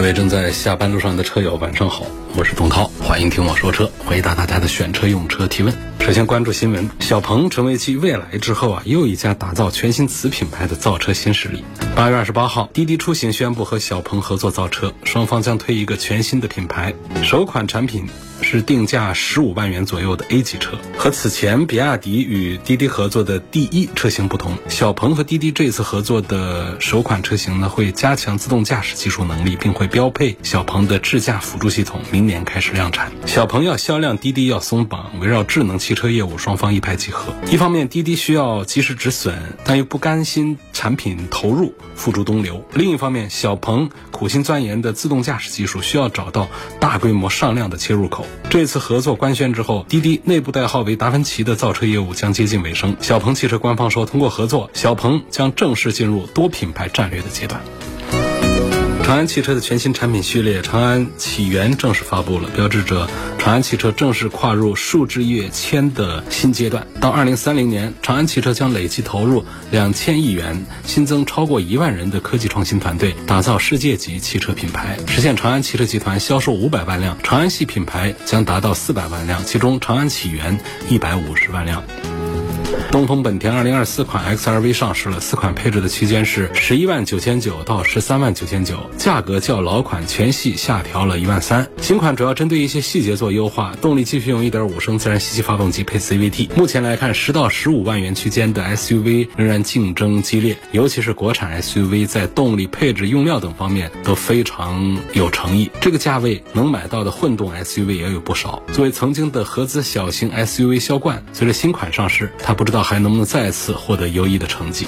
各位正在下班路上的车友，晚上好，我是董涛，欢迎听我说车，回答大家的选车用车提问。首先关注新闻，小鹏成为继蔚来之后啊，又一家打造全新子品牌的造车新势力。八月二十八号，滴滴出行宣布和小鹏合作造车，双方将推一个全新的品牌，首款产品。是定价十五万元左右的 A 级车，和此前比亚迪与滴滴合作的 D 一车型不同，小鹏和滴滴这次合作的首款车型呢，会加强自动驾驶技术能力，并会标配小鹏的智驾辅助系统，明年开始量产。小鹏要销量，滴滴要松绑，围绕智能汽车车业务，双方一拍即合。一方面，滴滴需要及时止损，但又不甘心产品投入付诸东流；另一方面，小鹏苦心钻研的自动驾驶技术需要找到大规模上量的切入口。这次合作官宣之后，滴滴内部代号为达芬奇的造车业务将接近尾声。小鹏汽车官方说，通过合作，小鹏将正式进入多品牌战略的阶段。长安汽车的全新产品序列长安启源正式发布了，标志着长安汽车正式跨入数字跃迁的新阶段。到二零三零年，长安汽车将累计投入两千亿元，新增超过一万人的科技创新团队，打造世界级汽车品牌，实现长安汽车集团销售五百万辆长安系品牌将达到四百万辆，其中长安启源一百五十万辆。东风本田2024款 XRV 上市了，四款配置的区间是十一万九千九到十三万九千九，价格较老款全系下调了一万三。新款主要针对一些细节做优化，动力继续用1.5升自然吸气发动机配 CVT。目前来看，十到十五万元区间的 SUV 仍然竞争激烈，尤其是国产 SUV 在动力配置、用料等方面都非常有诚意。这个价位能买到的混动 SUV 也有不少。作为曾经的合资小型 SUV 销冠，随着新款上市，它不知道。还能不能再次获得优异的成绩？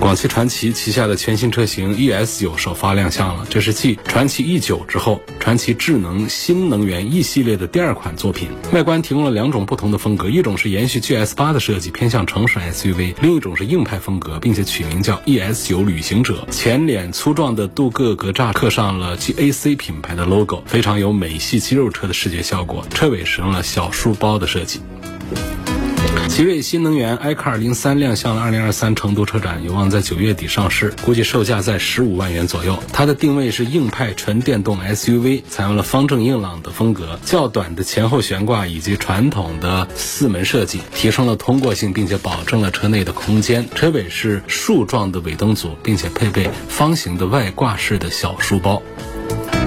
广汽传祺旗下的全新车型 ES9 首发亮相了，这是继传祺 E9 之后，传祺智能新能源 E 系列的第二款作品。外观提供了两种不同的风格，一种是延续 GS8 的设计，偏向城市 SUV；另一种是硬派风格，并且取名叫 ES9 旅行者。前脸粗壮的镀铬格栅刻上了 GAC 品牌的 logo，非常有美系肌肉车的视觉效果。车尾使用了小书包的设计。奇瑞新能源 iCar 零三亮相了2023成都车展，有望在九月底上市，估计售价在十五万元左右。它的定位是硬派纯电动 SUV，采用了方正硬朗的风格，较短的前后悬挂以及传统的四门设计，提升了通过性，并且保证了车内的空间。车尾是竖状的尾灯组，并且配备方形的外挂式的小书包。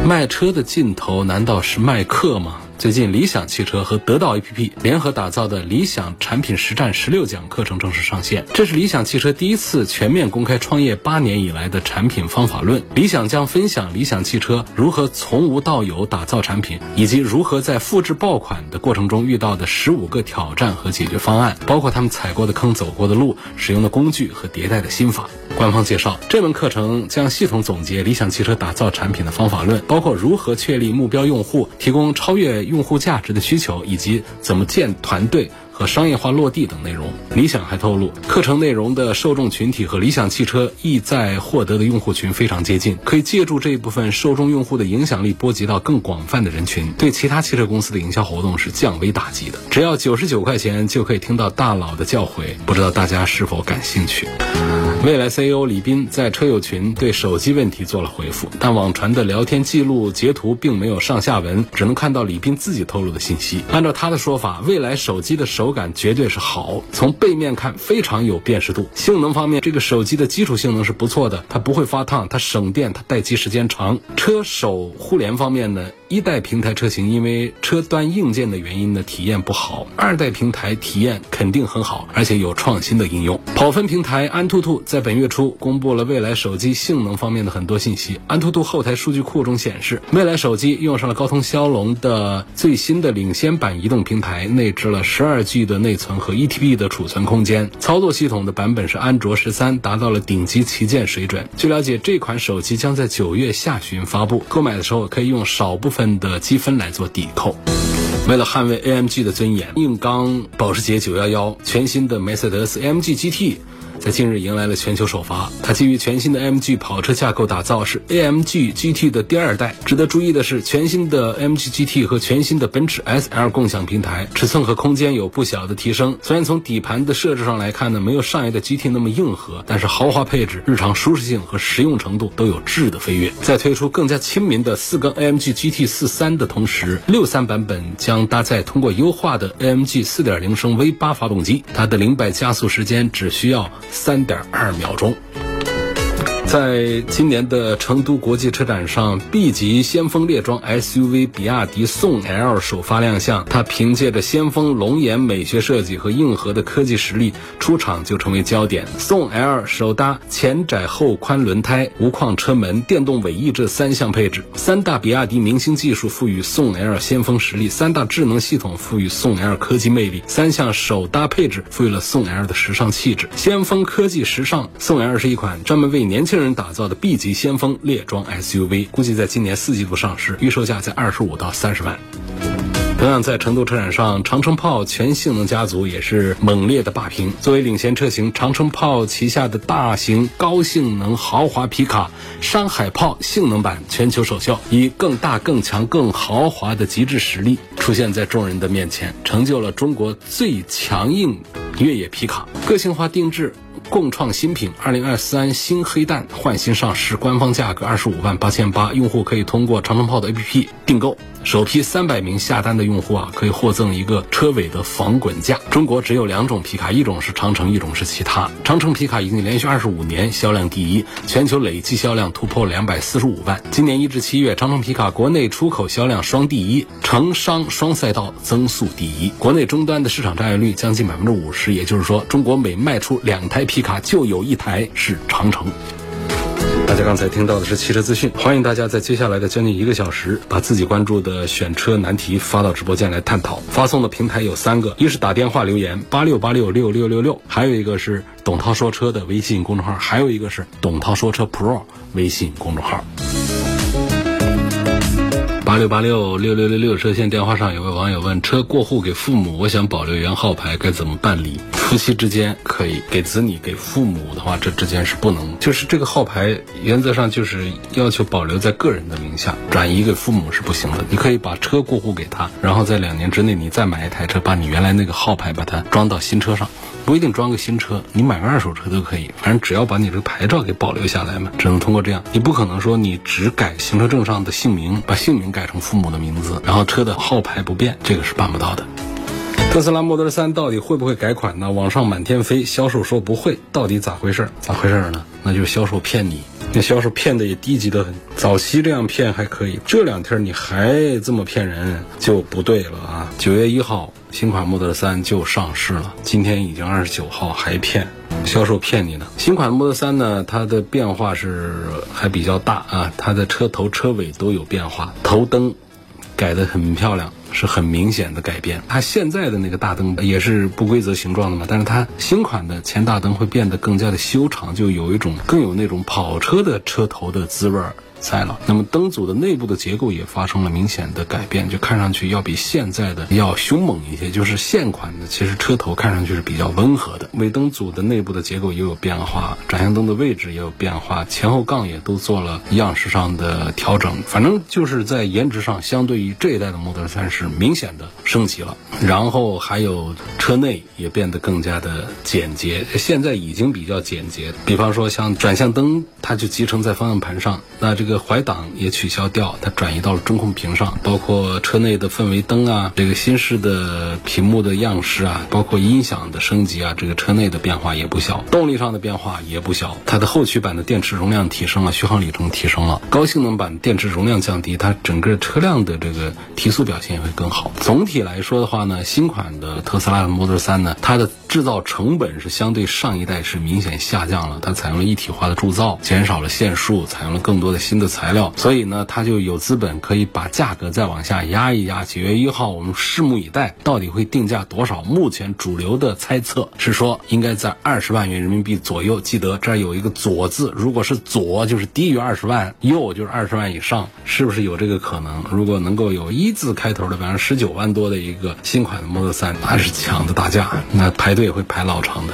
卖车的尽头难道是卖课吗？最近，理想汽车和得到 APP 联合打造的理想产品实战十六讲课程正式上线。这是理想汽车第一次全面公开创业八年以来的产品方法论。理想将分享理想汽车如何从无到有打造产品，以及如何在复制爆款的过程中遇到的十五个挑战和解决方案，包括他们踩过的坑、走过的路、使用的工具和迭代的心法。官方介绍，这门课程将系统总结理想汽车打造产品的方法论，包括如何确立目标用户，提供超越用户价值的需求，以及怎么建团队和商业化落地等内容。理想还透露，课程内容的受众群体和理想汽车意在获得的用户群非常接近，可以借助这一部分受众用户的影响力，波及到更广泛的人群，对其他汽车公司的营销活动是降维打击的。只要九十九块钱就可以听到大佬的教诲，不知道大家是否感兴趣？未来 CEO 李斌在车友群对手机问题做了回复，但网传的聊天记录截图并没有上下文，只能看到李斌自己透露的信息。按照他的说法，未来手机的手感绝对是好，从背面看非常有辨识度。性能方面，这个手机的基础性能是不错的，它不会发烫，它省电，它待机时间长。车手互联方面呢？一代平台车型因为车端硬件的原因呢，体验不好；二代平台体验肯定很好，而且有创新的应用。跑分平台安兔兔在本月初公布了未来手机性能方面的很多信息。安兔兔后台数据库中显示，未来手机用上了高通骁龙的最新的领先版移动平台，内置了十二 G 的内存和一 TB 的储存空间。操作系统的版本是安卓十三，达到了顶级旗舰水准。据了解，这款手机将在九月下旬发布，购买的时候可以用少部分份的积分来做抵扣。为了捍卫 AMG 的尊严，硬刚保时捷911全新的梅赛德斯 AMG GT。在近日迎来了全球首发，它基于全新的 AMG 跑车架构打造，是 AMG GT 的第二代。值得注意的是，全新的 AMG GT 和全新的奔驰 SL 共享平台，尺寸和空间有不小的提升。虽然从底盘的设置上来看呢，没有上一代 GT 那么硬核，但是豪华配置、日常舒适性和实用程度都有质的飞跃。在推出更加亲民的四缸 AMG GT 四三的同时，六三版本将搭载通过优化的 AMG 四点零升 V 八发动机，它的零百加速时间只需要。三点二秒钟。在今年的成都国际车展上，B 级先锋猎装 SUV 比亚迪宋 L 首发亮相。它凭借着先锋龙颜美学设计和硬核的科技实力，出场就成为焦点。宋 L 首搭前窄后宽轮胎、无框车门、电动尾翼这三项配置，三大比亚迪明星技术赋予宋 L 先锋实力，三大智能系统赋予宋 L 科技魅力，三项首搭配置赋予了宋 L 的时尚气质。先锋科技时尚，宋 L 是一款专门为年轻人。人打造的 B 级先锋猎装 SUV，估计在今年四季度上市，预售价在二十五到三十万。同样在成都车展上，长城炮全性能家族也是猛烈的霸屏。作为领先车型，长城炮旗下的大型高性能豪华皮卡山海炮性能版全球首秀，以更大、更强、更豪华的极致实力出现在众人的面前，成就了中国最强硬越野皮卡，个性化定制。共创新品，二零二三新黑蛋换新上市，官方价格二十五万八千八，用户可以通过长城炮的 APP 订购。首批三百名下单的用户啊，可以获赠一个车尾的防滚架。中国只有两种皮卡，一种是长城，一种是其他。长城皮卡已经连续二十五年销量第一，全球累计销量突破两百四十五万。今年一至七月，长城皮卡国内出口销量双第一，城商双赛道增速第一，国内终端的市场占有率将近百分之五十。也就是说，中国每卖出两台皮卡，就有一台是长城。大家刚才听到的是汽车资讯，欢迎大家在接下来的将近一个小时，把自己关注的选车难题发到直播间来探讨。发送的平台有三个，一是打电话留言八六八六六六六六，还有一个是董涛说车的微信公众号，还有一个是董涛说车 Pro 微信公众号。八六八六六六六六热线电话上有位网友问：车过户给父母，我想保留原号牌该怎么办理？夫妻之间可以给子女、给父母的话，这之间是不能，就是这个号牌原则上就是要求保留在个人的名下，转移给父母是不行的。你可以把车过户给他，然后在两年之内你再买一台车，把你原来那个号牌把它装到新车上。不一定装个新车，你买个二手车都可以，反正只要把你这个牌照给保留下来嘛，只能通过这样。你不可能说你只改行车证上的姓名，把姓名改成父母的名字，然后车的号牌不变，这个是办不到的。特斯拉 Model 3到底会不会改款呢？网上满天飞，销售说不会，到底咋回事？咋回事呢？那就是销售骗你，那销售骗的也低级的很。早期这样骗还可以，这两天你还这么骗人就不对了啊！九月一号。新款 Model 3就上市了，今天已经二十九号，还骗销售骗你呢。新款 Model 3呢，它的变化是还比较大啊，它的车头车尾都有变化，头灯改得很漂亮，是很明显的改变。它现在的那个大灯也是不规则形状的嘛，但是它新款的前大灯会变得更加的修长，就有一种更有那种跑车的车头的滋味儿。在了，那么灯组的内部的结构也发生了明显的改变，就看上去要比现在的要凶猛一些。就是现款的，其实车头看上去是比较温和的。尾灯组的内部的结构也有变化，转向灯的位置也有变化，前后杠也都做了样式上的调整。反正就是在颜值上，相对于这一代的 Model 3是明显的升级了。然后还有车内也变得更加的简洁，现在已经比较简洁。比方说像转向灯，它就集成在方向盘上，那这个。这个怀档也取消掉，它转移到了中控屏上，包括车内的氛围灯啊，这个新式的屏幕的样式啊，包括音响的升级啊，这个车内的变化也不小，动力上的变化也不小。它的后驱版的电池容量提升了，续航里程提升了，高性能版电池容量降低，它整个车辆的这个提速表现也会更好。总体来说的话呢，新款的特斯拉的 Model 3呢，它的制造成本是相对上一代是明显下降了，它采用了一体化的铸造，减少了线数，采用了更多的新的材料，所以呢，它就有资本可以把价格再往下压一压。九月一号，我们拭目以待，到底会定价多少？目前主流的猜测是说，应该在二十万元人民币左右。记得这儿有一个“左”字，如果是左，就是低于二十万；右就是二十万以上，是不是有这个可能？如果能够有一字开头的，比方十九万多的一个新款的 Model 3，那是抢的大价，那排队也会排老长的。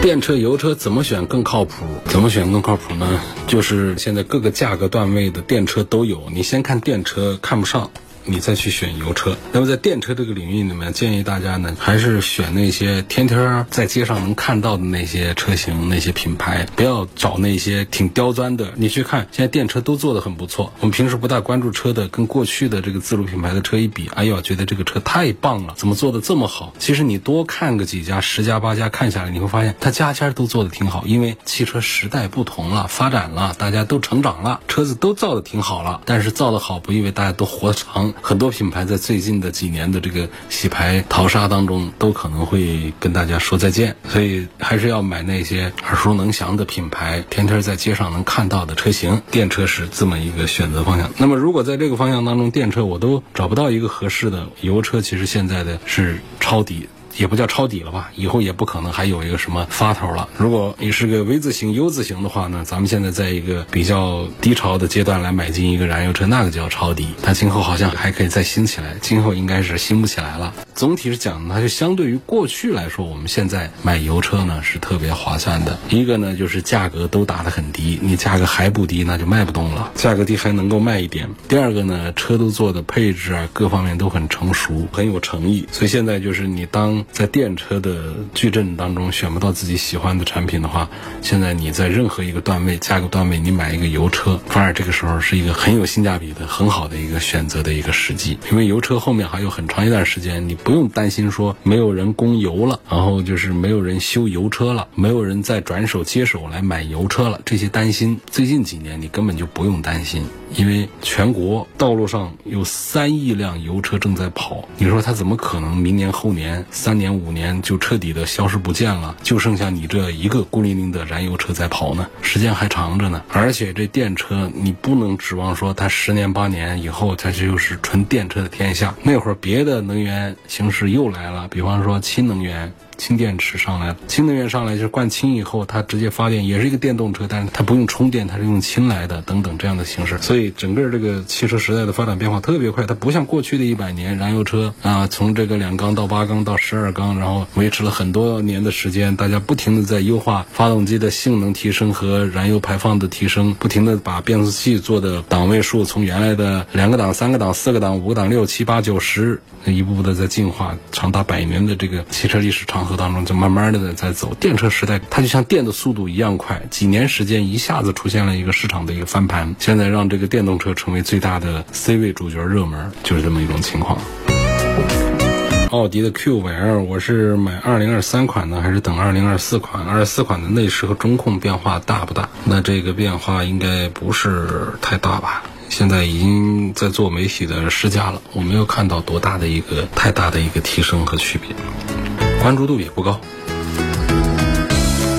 电车、油车怎么选更靠谱？怎么选更靠谱呢？就是现在各个价格段位的电车都有，你先看电车，看不上。你再去选油车，那么在电车这个领域里面，建议大家呢还是选那些天天在街上能看到的那些车型、那些品牌，不要找那些挺刁钻的。你去看，现在电车都做得很不错。我们平时不大关注车的，跟过去的这个自主品牌的车一比，哎呦，觉得这个车太棒了，怎么做的这么好？其实你多看个几家，十家八家看下来，你会发现它家家都做的挺好。因为汽车时代不同了，发展了，大家都成长了，车子都造的挺好了。但是造的好不意味大家都活得长。很多品牌在最近的几年的这个洗牌淘沙当中，都可能会跟大家说再见，所以还是要买那些耳熟能详的品牌，天天在街上能看到的车型。电车是这么一个选择方向。那么如果在这个方向当中，电车我都找不到一个合适的，油车其实现在的是抄底。也不叫抄底了吧，以后也不可能还有一个什么发头了。如果你是个 V 字形、U 字形的话呢，咱们现在在一个比较低潮的阶段来买进一个燃油车，那个叫抄底。它今后好像还可以再兴起来，今后应该是兴不起来了。总体是讲，它就相对于过去来说，我们现在买油车呢是特别划算的。一个呢就是价格都打得很低，你价格还不低，那就卖不动了。价格低还能够卖一点。第二个呢，车都做的配置啊，各方面都很成熟，很有诚意。所以现在就是你当。在电车的矩阵当中选不到自己喜欢的产品的话，现在你在任何一个段位、价格段位，你买一个油车，反而这个时候是一个很有性价比的、很好的一个选择的一个时机。因为油车后面还有很长一段时间，你不用担心说没有人供油了，然后就是没有人修油车了，没有人再转手接手来买油车了。这些担心，最近几年你根本就不用担心。因为全国道路上有三亿辆油车正在跑，你说它怎么可能明年后年三年五年就彻底的消失不见了？就剩下你这一个孤零零的燃油车在跑呢？时间还长着呢。而且这电车你不能指望说它十年八年以后它就是纯电车的天下。那会儿别的能源形式又来了，比方说新能源。氢电池上来了，氢能源上来就是灌氢以后，它直接发电，也是一个电动车，但是它不用充电，它是用氢来的，等等这样的形式。所以整个这个汽车时代的发展变化特别快，它不像过去的一百年燃油车啊，从这个两缸到八缸到十二缸，然后维持了很多年的时间，大家不停的在优化发动机的性能提升和燃油排放的提升，不停的把变速器做的档位数从原来的两个档、三个档、四个档、五个档、六七八九十，一步步的在进化，长达百年的这个汽车历史长。当中就慢慢的在走，电车时代它就像电的速度一样快，几年时间一下子出现了一个市场的一个翻盘，现在让这个电动车成为最大的 C 位主角热门，就是这么一种情况。奥迪的 Q 五 L，我是买二零二三款呢，还是等二零二四款？二四款的内饰和中控变化大不大？那这个变化应该不是太大吧？现在已经在做媒体的试驾了，我没有看到多大的一个太大的一个提升和区别。关注度也不高。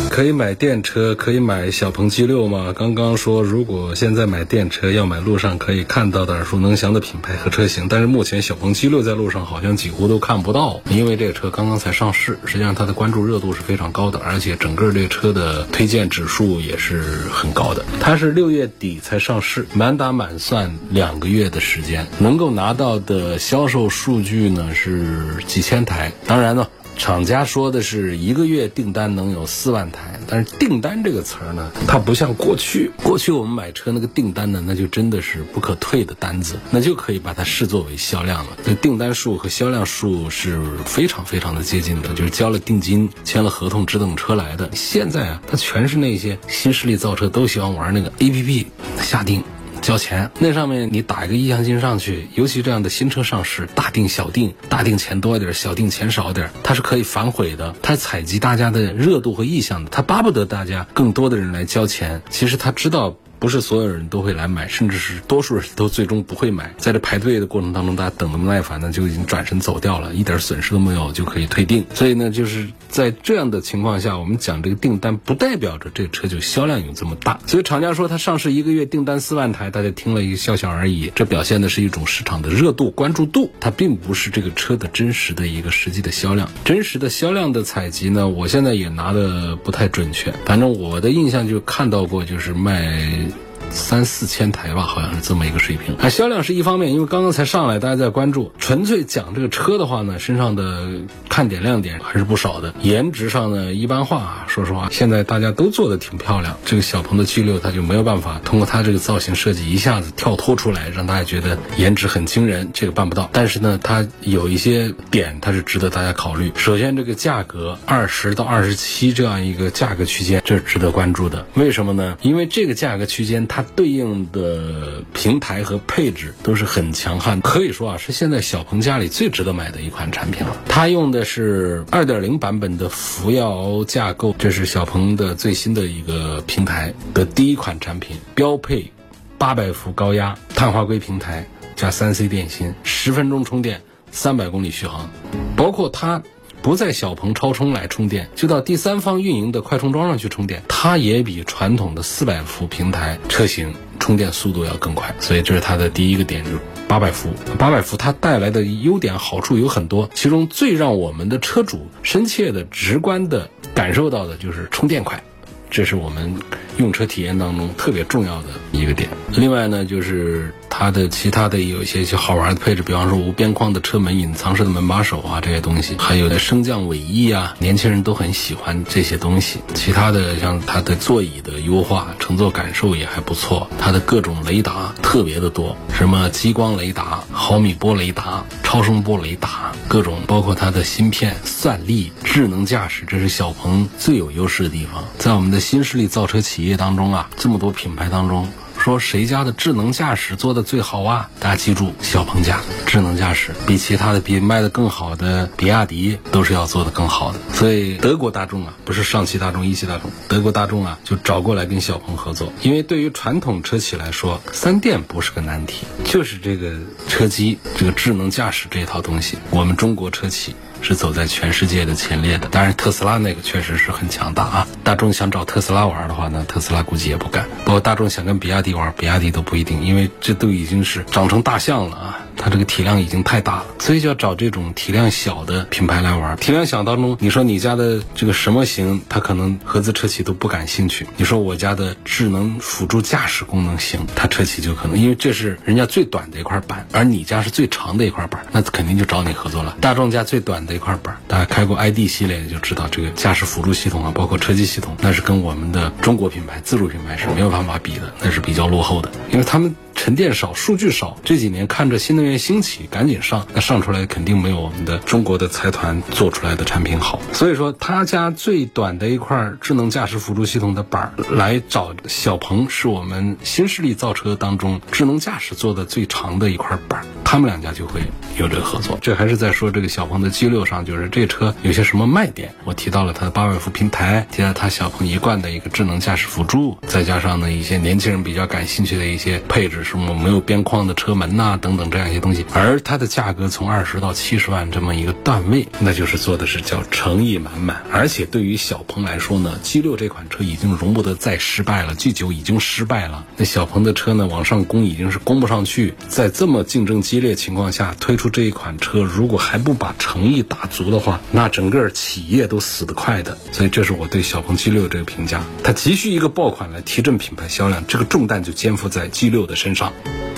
可以买电车，可以买小鹏 G 六吗？刚刚说，如果现在买电车，要买路上可以看到的耳熟能详的品牌和车型。但是目前小鹏 G 六在路上好像几乎都看不到，因为这个车刚刚才上市。实际上它的关注热度是非常高的，而且整个这车的推荐指数也是很高的。它是六月底才上市，满打满算两个月的时间，能够拿到的销售数据呢是几千台。当然呢。厂家说的是一个月订单能有四万台，但是订单这个词儿呢，它不像过去，过去我们买车那个订单呢，那就真的是不可退的单子，那就可以把它视作为销量了。那订单数和销量数是非常非常的接近的，就是交了定金、签了合同只等车来的。现在啊，它全是那些新势力造车都喜欢玩那个 A P P 下定。交钱，那上面你打一个意向金上去，尤其这样的新车上市，大定小定，大定钱多一点，小定钱少点，它是可以反悔的，它采集大家的热度和意向的，它巴不得大家更多的人来交钱，其实他知道。不是所有人都会来买，甚至是多数人都最终不会买。在这排队的过程当中，大家等的不耐烦呢，就已经转身走掉了，一点损失都没有，就可以退订。所以呢，就是在这样的情况下，我们讲这个订单，不代表着这车就销量有这么大。所以厂家说它上市一个月订单四万台，大家听了一个笑笑而已。这表现的是一种市场的热度、关注度，它并不是这个车的真实的一个实际的销量。真实的销量的采集呢，我现在也拿的不太准确。反正我的印象就看到过，就是卖。三四千台吧，好像是这么一个水平。啊，销量是一方面，因为刚刚才上来，大家在关注。纯粹讲这个车的话呢，身上的看点亮点还是不少的。颜值上呢，一般化啊。说实话，现在大家都做的挺漂亮。这个小鹏的 G 六，它就没有办法通过它这个造型设计一下子跳脱出来，让大家觉得颜值很惊人。这个办不到。但是呢，它有一些点，它是值得大家考虑。首先，这个价格二十到二十七这样一个价格区间，这是值得关注的。为什么呢？因为这个价格区间它。它对应的平台和配置都是很强悍，可以说啊是现在小鹏家里最值得买的一款产品了。它用的是二点零版本的福耀架构，这是小鹏的最新的一个平台的第一款产品，标配八百伏高压碳化硅平台加三 C 电芯，十分钟充电，三百公里续航，包括它。不在小鹏超充来充电，就到第三方运营的快充桩上去充电，它也比传统的四百伏平台车型充电速度要更快。所以这是它的第一个点，就是八百伏。八百伏它带来的优点好处有很多，其中最让我们的车主深切的、直观的感受到的就是充电快，这是我们用车体验当中特别重要的一个点。另外呢，就是。它的其他的有一些些好玩的配置，比方说无边框的车门、隐藏式的门把手啊，这些东西，还有的升降尾翼啊，年轻人都很喜欢这些东西。其他的像它的座椅的优化，乘坐感受也还不错。它的各种雷达特别的多，什么激光雷达、毫米波雷达、超声波雷达，各种包括它的芯片、算力、智能驾驶，这是小鹏最有优势的地方。在我们的新势力造车企业业当中啊，这么多品牌当中。说谁家的智能驾驶做的最好啊？大家记住，小鹏家智能驾驶比其他的比卖的更好的比亚迪都是要做的更好的。所以德国大众啊，不是上汽大众、一汽大众，德国大众啊就找过来跟小鹏合作。因为对于传统车企来说，三电不是个难题，就是这个车机这个智能驾驶这一套东西，我们中国车企。是走在全世界的前列的，当然特斯拉那个确实是很强大啊。大众想找特斯拉玩的话呢，特斯拉估计也不敢。不过大众想跟比亚迪玩，比亚迪都不一定，因为这都已经是长成大象了啊。它这个体量已经太大了，所以就要找这种体量小的品牌来玩。体量小当中，你说你家的这个什么型，它可能合资车企都不感兴趣。你说我家的智能辅助驾驶功能型，它车企就可能，因为这是人家最短的一块板，而你家是最长的一块板，那肯定就找你合作了。大众家最短的一块板，大家开过 ID 系列就知道，这个驾驶辅助系统啊，包括车机系统，那是跟我们的中国品牌自主品牌是没有办法比的，那是比较落后的，因为他们。沉淀少，数据少。这几年看着新能源兴起，赶紧上，那上出来肯定没有我们的中国的财团做出来的产品好。所以说，他家最短的一块智能驾驶辅助系统的板儿来找小鹏，是我们新势力造车当中智能驾驶做的最长的一块板儿。他们两家就会有这个合作。这还是在说这个小鹏的 G 六上，就是这车有些什么卖点。我提到了它的八百伏平台，提到它小鹏一贯的一个智能驾驶辅助，再加上呢一些年轻人比较感兴趣的一些配置。什么没有边框的车门呐，等等这样一些东西，而它的价格从二十到七十万这么一个段位，那就是做的是叫诚意满满。而且对于小鹏来说呢，G 六这款车已经容不得再失败了，G 九已经失败了。那小鹏的车呢，往上攻已经是攻不上去，在这么竞争激烈情况下推出这一款车，如果还不把诚意打足的话，那整个企业都死得快的。所以这是我对小鹏 G 六这个评价，它急需一个爆款来提振品牌销量，这个重担就肩负在 G 六的身上。上。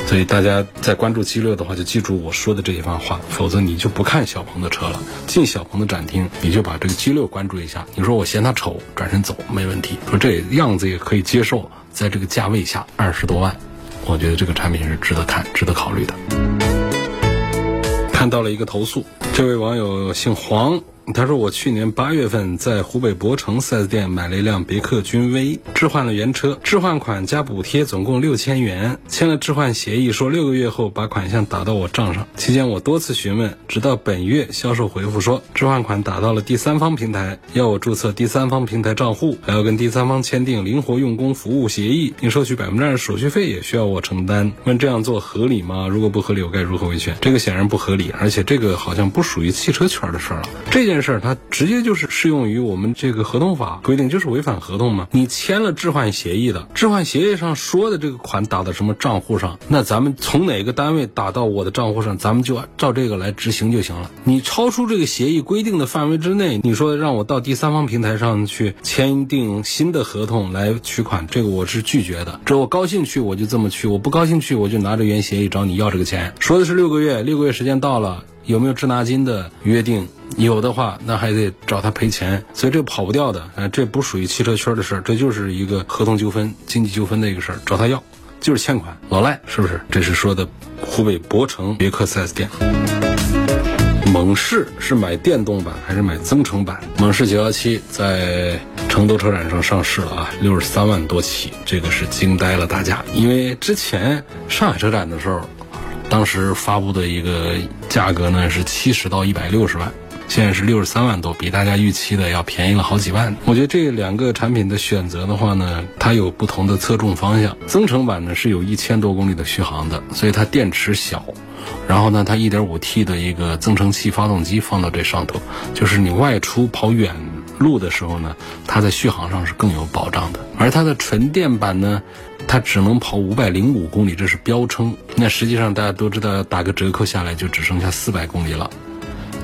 所以大家在关注 G 六的话，就记住我说的这一番话，否则你就不看小鹏的车了。进小鹏的展厅，你就把这个 G 六关注一下。你说我嫌它丑，转身走没问题。说这样子也可以接受，在这个价位下二十多万，我觉得这个产品是值得看、值得考虑的。看到了一个投诉，这位网友姓黄。他说：“我去年八月份在湖北博城 4S 店买了一辆别克君威，置换了原车，置换款加补贴总共六千元，签了置换协议，说六个月后把款项打到我账上。期间我多次询问，直到本月销售回复说置换款打到了第三方平台，要我注册第三方平台账户，还要跟第三方签订灵活用工服务协议，并收取百分之二手续费，也需要我承担。问这样做合理吗？如果不合理，我该如何维权？这个显然不合理，而且这个好像不属于汽车圈的事儿了。这件事儿它直接就是适用于我们这个合同法规定，就是违反合同嘛。你签了置换协议的，置换协议上说的这个款打到什么账户上，那咱们从哪个单位打到我的账户上，咱们就照这个来执行就行了。你超出这个协议规定的范围之内，你说让我到第三方平台上去签订新的合同来取款，这个我是拒绝的。这我高兴去我就这么去，我不高兴去我就拿着原协议找你要这个钱。说的是六个月，六个月时间到了。有没有滞纳金的约定？有的话，那还得找他赔钱，所以这跑不掉的。呃，这不属于汽车圈的事儿，这就是一个合同纠纷、经济纠纷的一个事儿，找他要，就是欠款，老赖，是不是？这是说的湖北博城别克 4S 店。猛士是买电动版还是买增程版？猛士917在成都车展上上市了啊，六十三万多起，这个是惊呆了大家，因为之前上海车展的时候。当时发布的一个价格呢是七十到一百六十万，现在是六十三万多，比大家预期的要便宜了好几万。我觉得这两个产品的选择的话呢，它有不同的侧重方向。增程版呢是有一千多公里的续航的，所以它电池小，然后呢它一点五 T 的一个增程器发动机放到这上头，就是你外出跑远路的时候呢，它在续航上是更有保障的。而它的纯电版呢？它只能跑五百零五公里，这是标称。那实际上大家都知道，打个折扣下来就只剩下四百公里了。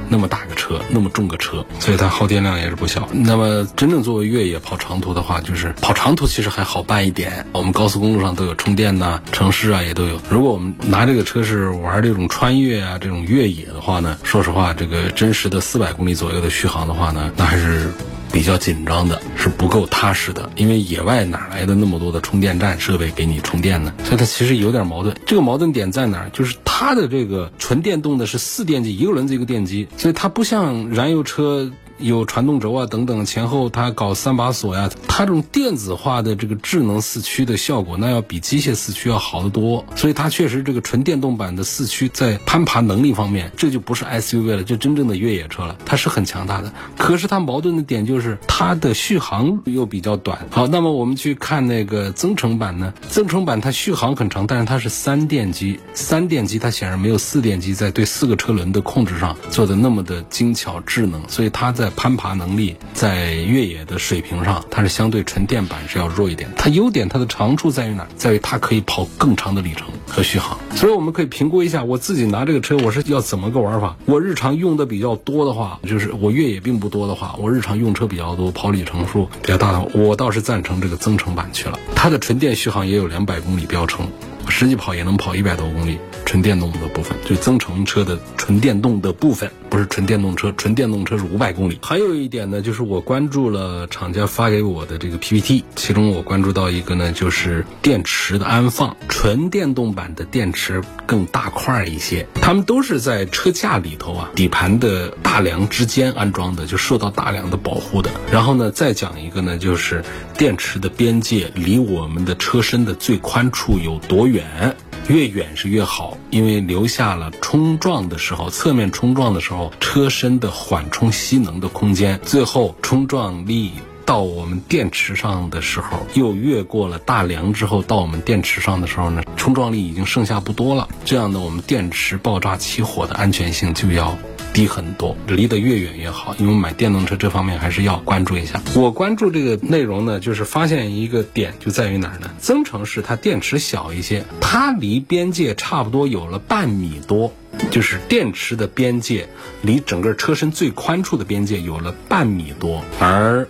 那么大个车，那么重个车，所以它耗电量也是不小。那么真正作为越野跑长途的话，就是跑长途其实还好办一点，我们高速公路上都有充电呐，城市啊也都有。如果我们拿这个车是玩这种穿越啊这种越野的话呢，说实话，这个真实的四百公里左右的续航的话呢，那还是。比较紧张的是不够踏实的，因为野外哪来的那么多的充电站设备给你充电呢？所以它其实有点矛盾。这个矛盾点在哪儿？就是它的这个纯电动的是四电机，一个轮子一个电机，所以它不像燃油车。有传动轴啊等等，前后它搞三把锁呀，它这种电子化的这个智能四驱的效果，那要比机械四驱要好得多。所以它确实这个纯电动版的四驱在攀爬能力方面，这就不是 SUV 了，就真正的越野车了，它是很强大的。可是它矛盾的点就是它的续航又比较短。好，那么我们去看那个增程版呢？增程版它续航很长，但是它是三电机，三电机它显然没有四电机在对四个车轮的控制上做的那么的精巧智能，所以它在攀爬能力在越野的水平上，它是相对纯电版是要弱一点。它优点，它的长处在于哪？在于它可以跑更长的里程和续航。所以我们可以评估一下，我自己拿这个车，我是要怎么个玩法？我日常用的比较多的话，就是我越野并不多的话，我日常用车比较多，跑里程数比较大的话，我倒是赞成这个增程版去了。它的纯电续航也有两百公里标称。实际跑也能跑一百多公里，纯电动的部分就增程车的纯电动的部分，不是纯电动车，纯电动车是五百公里。还有一点呢，就是我关注了厂家发给我的这个 PPT，其中我关注到一个呢，就是电池的安放，纯电动版的电池更大块一些，它们都是在车架里头啊，底盘的大梁之间安装的，就受到大梁的保护的。然后呢，再讲一个呢，就是电池的边界离我们的车身的最宽处有多远。远越远是越好，因为留下了冲撞的时候，侧面冲撞的时候，车身的缓冲吸能的空间。最后冲撞力到我们电池上的时候，又越过了大梁之后，到我们电池上的时候呢，冲撞力已经剩下不多了。这样呢我们电池爆炸起火的安全性就要。低很多，离得越远越好，因为买电动车这方面还是要关注一下。我关注这个内容呢，就是发现一个点就在于哪儿呢？增程式它电池小一些，它离边界差不多有了半米多，就是电池的边界离整个车身最宽处的边界有了半米多，而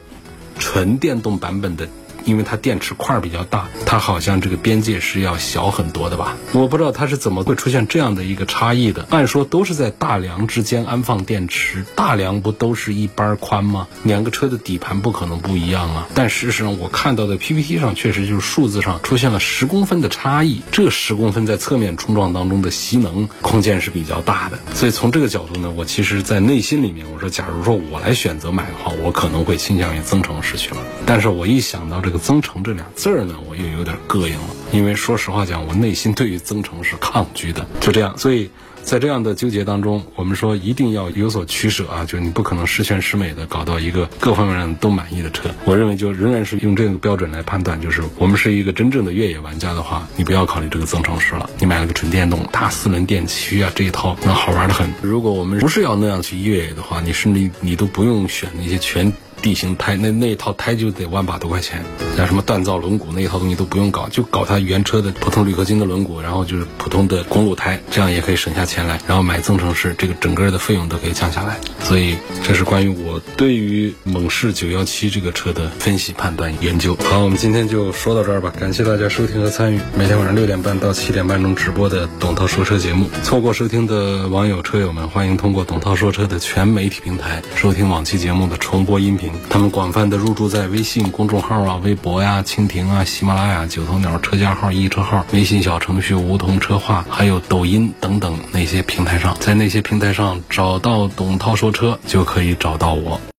纯电动版本的。因为它电池块比较大，它好像这个边界是要小很多的吧？我不知道它是怎么会出现这样的一个差异的。按说都是在大梁之间安放电池，大梁不都是一般宽吗？两个车的底盘不可能不一样啊。但事实上我看到的 PPT 上确实就是数字上出现了十公分的差异，这十公分在侧面冲撞当中的吸能空间是比较大的。所以从这个角度呢，我其实在内心里面我说，假如说我来选择买的话，我可能会倾向于增程式去了。但是我一想到这个增程这俩字儿呢，我又有点膈应了，因为说实话讲，我内心对于增程是抗拒的。就这样，所以。在这样的纠结当中，我们说一定要有所取舍啊，就是你不可能十全十美的搞到一个各方面都满意的车。我认为就仍然是用这个标准来判断，就是我们是一个真正的越野玩家的话，你不要考虑这个增程式了，你买了个纯电动大四轮电驱啊这一套，那好玩的很。如果我们不是要那样去越野的话，你甚至你都不用选那些全。地形胎那那一套胎就得万把多块钱，像什么锻造轮毂那一套东西都不用搞，就搞它原车的普通铝合金的轮毂，然后就是普通的公路胎，这样也可以省下钱来。然后买增程式，这个整个的费用都可以降下来。所以这是关于我对于猛士九幺七这个车的分析、判断、研究。好，我们今天就说到这儿吧，感谢大家收听和参与每天晚上六点半到七点半钟直播的董涛说车节目。错过收听的网友车友们，欢迎通过董涛说车的全媒体平台收听往期节目的重播音频。他们广泛的入驻在微信公众号啊、微博呀、蜻蜓啊、喜马拉雅、九头鸟车架号、易车号、微信小程序梧桐车话，还有抖音等等那些平台上，在那些平台上找到董涛说车，就可以找到我。